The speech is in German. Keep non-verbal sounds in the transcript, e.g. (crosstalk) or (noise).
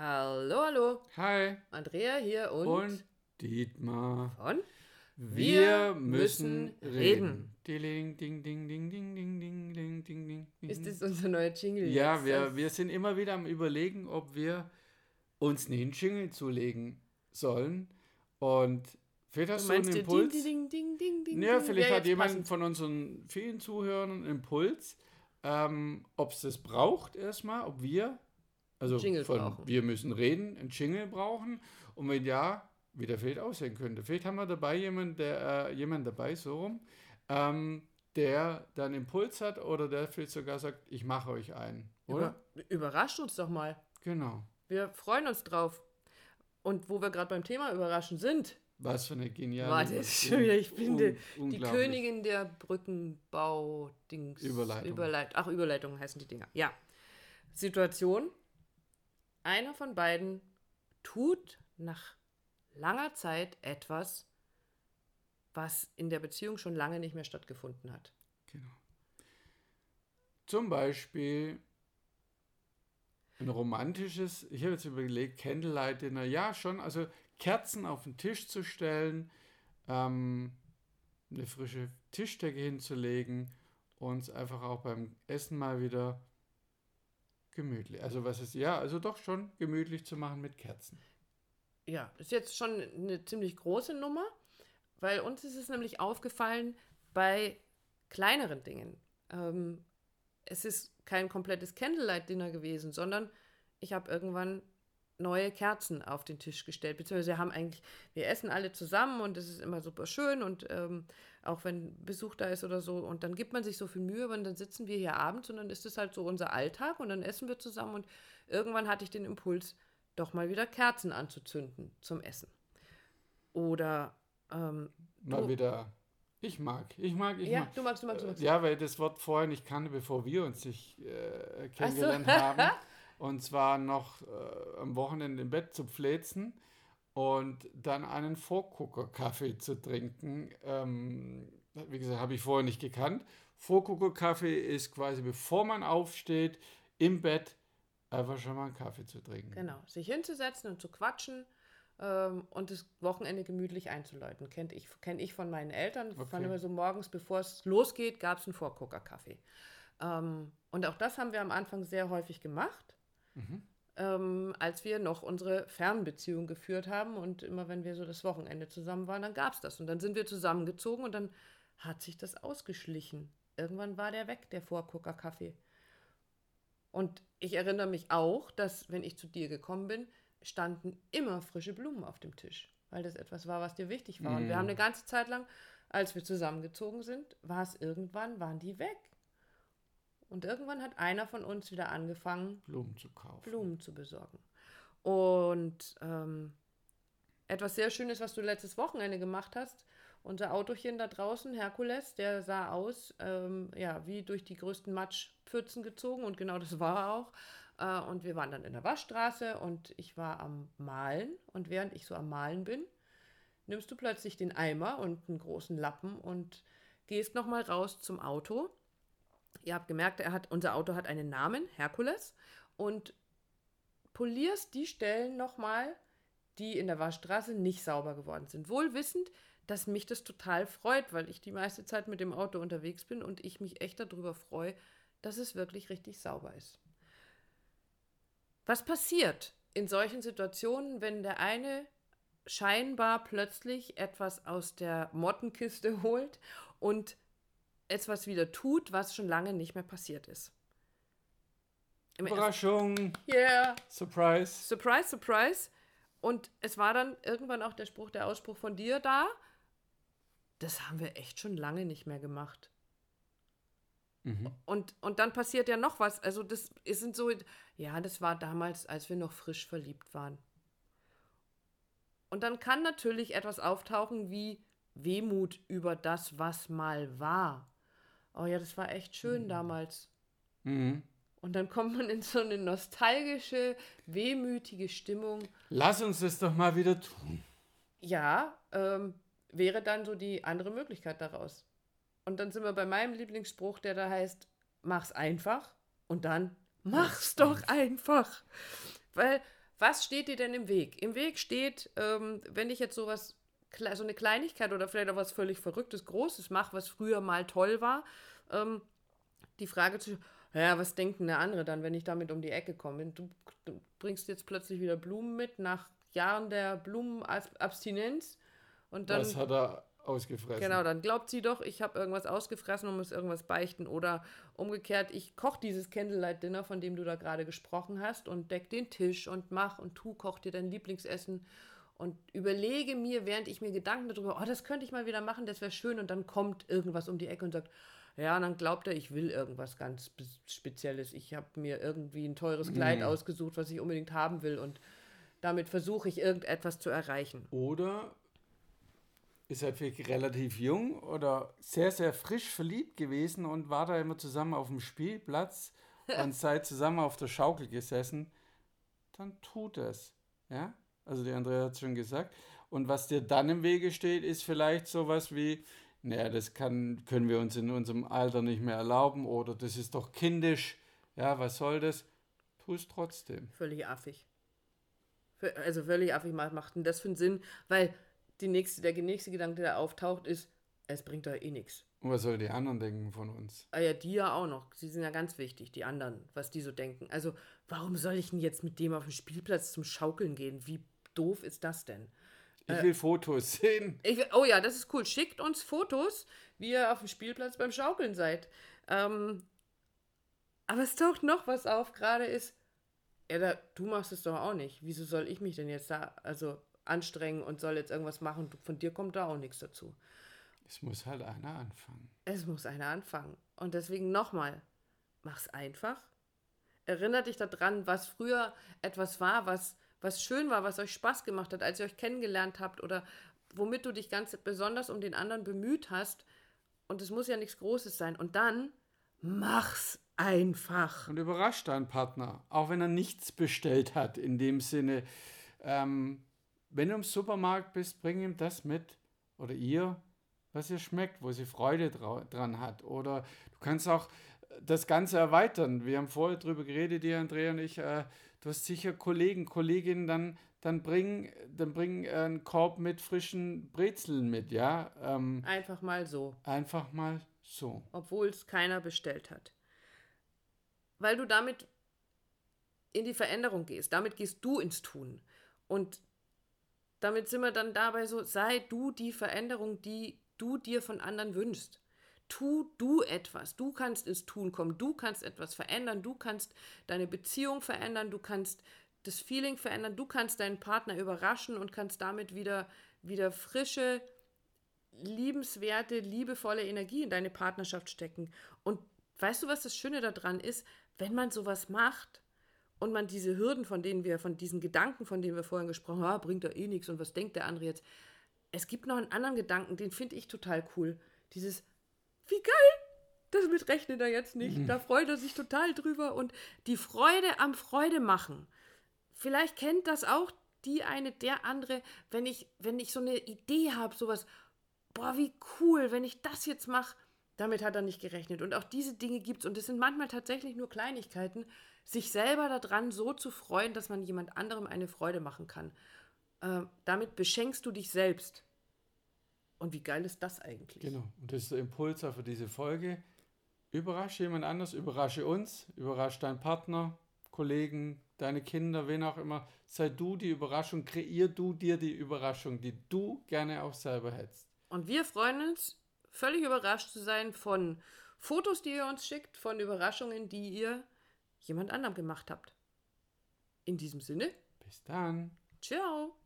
Hallo, hallo. Hi. Andrea hier und, Und Dietmar. von Wir müssen reden. Ding, ding, ding, ding, ding, ding, ding, ding, ding, ding. Ist das unser neuer Jingle Ja, jetzt? wir, wir sind immer wieder am Überlegen, ob wir uns einen Jingle zulegen sollen. Und vielleicht Du hast du einen meinst dir Impuls. ding, ding, ding, ding, ding, Ja, vielleicht hat jemand passend. von unseren vielen Zuhörern einen Impuls, ähm, ob es das braucht erstmal, ob wir, also von wir müssen reden, einen Jingle brauchen und wenn ja, wie der vielleicht aussehen könnte. Vielleicht haben wir dabei jemanden, der, äh, jemand dabei, so rum, ähm, der dann Impuls hat oder der vielleicht sogar sagt, ich mache euch einen, oder? Über, überrascht uns doch mal. Genau. Wir freuen uns drauf. Und wo wir gerade beim Thema überraschen sind, Was für eine geniale warte, ich bin die, die. Königin der Brückenbau-Dings. Überleitung. Überleit Ach, Überleitungen heißen die Dinger. Ja. Situation. Einer von beiden tut nach langer Zeit etwas, was in der Beziehung schon lange nicht mehr stattgefunden hat. Genau. Zum Beispiel ein romantisches, ich habe jetzt überlegt, Candlelight Dinner, ja schon, also Kerzen auf den Tisch zu stellen, ähm, eine frische Tischdecke hinzulegen und es einfach auch beim Essen mal wieder gemütlich, also was ist, ja, also doch schon gemütlich zu machen mit Kerzen. Ja, ist jetzt schon eine ziemlich große Nummer, weil uns ist es nämlich aufgefallen bei kleineren Dingen. Ähm, es ist kein komplettes Candlelight-Dinner gewesen, sondern ich habe irgendwann neue Kerzen auf den Tisch gestellt. Beziehungsweise wir haben eigentlich, wir essen alle zusammen und es ist immer super schön und ähm, auch wenn Besuch da ist oder so und dann gibt man sich so viel Mühe, und dann sitzen wir hier abends und dann ist es halt so unser Alltag und dann essen wir zusammen und irgendwann hatte ich den Impuls, doch mal wieder Kerzen anzuzünden zum Essen. Oder ähm, Mal Du- wieder, ich mag, ich mag, ich ja, mag. du magst, du magst, du magst. Ja, weil das Wort vorher nicht kannte, bevor wir uns sich äh, kennengelernt haben. (laughs) Und zwar noch äh, am Wochenende im Bett zu pflezen und dann einen Vorgucker-Kaffee zu trinken. Ähm, wie gesagt, habe ich vorher nicht gekannt. Vorgucker-Kaffee ist quasi, bevor man aufsteht, im Bett einfach schon mal einen Kaffee zu trinken. Genau, sich hinzusetzen und zu quatschen ähm, und das Wochenende gemütlich einzuläuten. Kennt ich, Kenne ich von meinen Eltern. Okay. fand immer so morgens, bevor es losgeht, gab es einen Vorgucker-Kaffee. Ähm, und auch das haben wir am Anfang sehr häufig gemacht. Ähm, als wir noch unsere Fernbeziehung geführt haben und immer wenn wir so das Wochenende zusammen waren, dann gab es das. Und dann sind wir zusammengezogen und dann hat sich das ausgeschlichen. Irgendwann war der weg, der Vorgucker-Kaffee. Und ich erinnere mich auch, dass, wenn ich zu dir gekommen bin, standen immer frische Blumen auf dem Tisch, weil das etwas war, was dir wichtig war. Und wir haben eine ganze Zeit lang, als wir zusammengezogen sind, war es irgendwann, waren die weg. Und irgendwann hat einer von uns wieder angefangen, Blumen zu kaufen. Blumen zu besorgen. Und ähm, etwas sehr Schönes, was du letztes Wochenende gemacht hast, unser Autochen da draußen, Herkules, der sah aus, ähm, ja, wie durch die größten Matschpfützen gezogen und genau das war er auch. Äh, und wir waren dann in der Waschstraße und ich war am Malen und während ich so am Malen bin, nimmst du plötzlich den Eimer und einen großen Lappen und gehst nochmal raus zum Auto. Ihr habt gemerkt, er hat, unser Auto hat einen Namen, Herkules, und polierst die Stellen nochmal, die in der Waschstraße nicht sauber geworden sind. Wohl wissend, dass mich das total freut, weil ich die meiste Zeit mit dem Auto unterwegs bin und ich mich echt darüber freue, dass es wirklich richtig sauber ist. Was passiert in solchen Situationen, wenn der eine scheinbar plötzlich etwas aus der Mottenkiste (laughs) holt und etwas wieder tut, was schon lange nicht mehr passiert ist? Im Überraschung, Yeah, Surprise. surprise, surprise. Und es war dann irgendwann auch der Spruch, der Ausspruch von dir da. Das haben wir echt schon lange nicht mehr gemacht. Und, und dann passiert ja noch was. Also das sind so, ja, das war damals, als wir noch frisch verliebt waren. Und dann kann natürlich etwas auftauchen wie Wehmut über das, was mal war. Oh ja, das war echt schön damals. Mhm. Und dann kommt man in so eine nostalgische, wehmütige Stimmung. Lass uns das doch mal wieder tun. Ja, ähm, wäre dann so die andere Möglichkeit daraus. Und dann sind wir bei meinem Lieblingsspruch, der da heißt, mach's einfach und dann mach's doch einfach. Weil Was steht dir denn im Weg? Im Weg steht, ähm, wenn ich jetzt sowas, so eine Kleinigkeit oder vielleicht auch was völlig Verrücktes, Großes mache, was früher mal toll war, ähm, die Frage zu, ja, was denkt denn der andere dann, wenn ich damit um die Ecke komme? Du, du bringst jetzt plötzlich wieder Blumen mit nach Jahren der Blumenabstinenz und dann Was hat er ausgefressen? Genau, dann glaubt sie doch, ich habe irgendwas ausgefressen und muss irgendwas beichten. Oder umgekehrt, ich koche dieses Candlelight-Dinner, von dem du da gerade gesprochen hast, und deck den Tisch und mach und tu, koch dir dein Lieblingsessen und überlege mir, während ich mir Gedanken darüber, oh, das könnte ich mal wieder machen, das wäre schön. Und dann kommt irgendwas um die Ecke und sagt, ja, und dann glaubt er, ich will irgendwas ganz Spe- Spezielles. Ich habe mir irgendwie ein teures Kleid ausgesucht, was ich unbedingt haben will. Und damit versuche ich irgendetwas zu erreichen. Oder ist er vielleicht relativ jung oder sehr, sehr frisch verliebt gewesen und war da immer zusammen auf dem Spielplatz (laughs) und seid zusammen auf der Schaukel gesessen, dann tut es. Ja? Also die Andrea hat es schon gesagt. Und was dir dann im Wege steht, ist vielleicht sowas wie, naja, das kann, können wir uns in unserem Alter nicht mehr erlauben oder das ist doch kindisch. Ja, was soll das? Tu es trotzdem. Völlig affig. Also völlig affig macht denn das für einen Sinn, weil die nächste, der nächste Gedanke, der auftaucht, ist, es bringt doch eh nichts. Und was soll die anderen denken von uns? Ah ja, die ja auch noch. Sie sind ja ganz wichtig, die anderen, was die so denken. Also, warum soll ich denn jetzt mit dem auf den Spielplatz zum Schaukeln gehen? Wie doof ist das denn? Ich will Fotos sehen. Ich, oh ja, das ist cool. Schickt uns Fotos, wie ihr auf dem Spielplatz beim Schaukeln seid. Ähm, aber es taucht noch was auf, gerade ist, ja, da, du machst es doch auch nicht. Wieso soll ich mich denn jetzt da also anstrengen und soll jetzt irgendwas machen? Von dir kommt da auch nichts dazu. Es muss halt einer anfangen. Es muss einer anfangen. Und deswegen nochmal, mach's einfach. Erinnert dich daran, was früher etwas war, was, was schön war, was euch Spaß gemacht hat, als ihr euch kennengelernt habt oder womit du dich ganz besonders um den anderen bemüht hast. Und es muss ja nichts Großes sein. Und dann mach's einfach. Und überrascht deinen Partner, auch wenn er nichts bestellt hat. In dem Sinne, ähm, wenn du im Supermarkt bist, bring ihm das mit oder ihr, was ihr schmeckt, wo sie Freude dran hat. Oder du kannst auch das Ganze erweitern. Wir haben vorher drüber geredet, die Andrea und ich. Äh, du hast sicher Kollegen, Kolleginnen, dann, dann bring, dann bring äh, einen Korb mit frischen Brezeln mit, ja. Ähm, Einfach mal so. einfach mal so. obwohl es keiner bestellt hat. Weil du damit in die Veränderung gehst. Damit gehst du ins Tun. Und damit sind wir dann dabei so, sei du die Veränderung, die du dir von anderen wünschst. Tu du etwas. Du kannst ins Tun kommen. Du kannst etwas verändern. Du kannst deine Beziehung verändern. Du kannst das Feeling verändern. Du kannst deinen Partner überraschen und kannst damit wieder, wieder frische, liebenswerte, liebevolle Energie in deine Partnerschaft stecken. Und weißt du, was das Schöne daran ist? Wenn man sowas macht und man diese Hürden, von denen wir, von diesen Gedanken, von denen wir vorhin gesprochen haben, ah, bringt doch eh nichts und was denkt der andere jetzt? Es gibt noch einen anderen Gedanken, den finde ich total cool. Dieses, wie geil, damit rechnet er jetzt nicht. Da freut er sich total drüber und die Freude am Freude machen. Vielleicht kennt das auch die eine, der andere, wenn ich, wenn ich so eine Idee habe, sowas, boah, wie cool, wenn ich das jetzt mache. Damit hat er nicht gerechnet. Und auch diese Dinge gibt es. Und es sind manchmal tatsächlich nur Kleinigkeiten, sich selber daran so zu freuen, dass man jemand anderem eine Freude machen kann. Äh, damit beschenkst du dich selbst. Und wie geil ist das eigentlich? Genau. Und das ist der Impuls auch für diese Folge. Überrasche jemand anders, überrasche uns, überrasche deinen Partner, Kollegen, deine Kinder, wen auch immer. Sei du die Überraschung, kreier du dir die Überraschung, die du gerne auch selber hättest. Und wir freuen uns, völlig überrascht zu sein von Fotos, die ihr uns schickt, von Überraschungen, die ihr jemand anderem gemacht habt. In diesem Sinne, Bis dann. ciao.